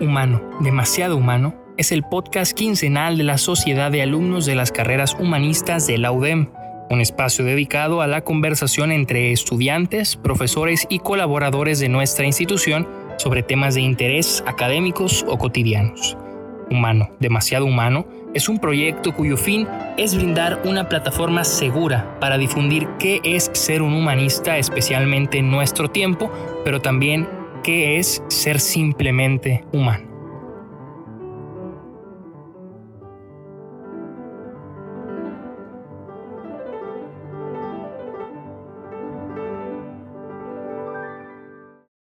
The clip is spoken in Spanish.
Humano, demasiado humano, es el podcast quincenal de la Sociedad de Alumnos de las Carreras Humanistas de la UDEM, un espacio dedicado a la conversación entre estudiantes, profesores y colaboradores de nuestra institución sobre temas de interés académicos o cotidianos. Humano, demasiado humano, es un proyecto cuyo fin es brindar una plataforma segura para difundir qué es ser un humanista, especialmente en nuestro tiempo, pero también qué es ser simplemente humano.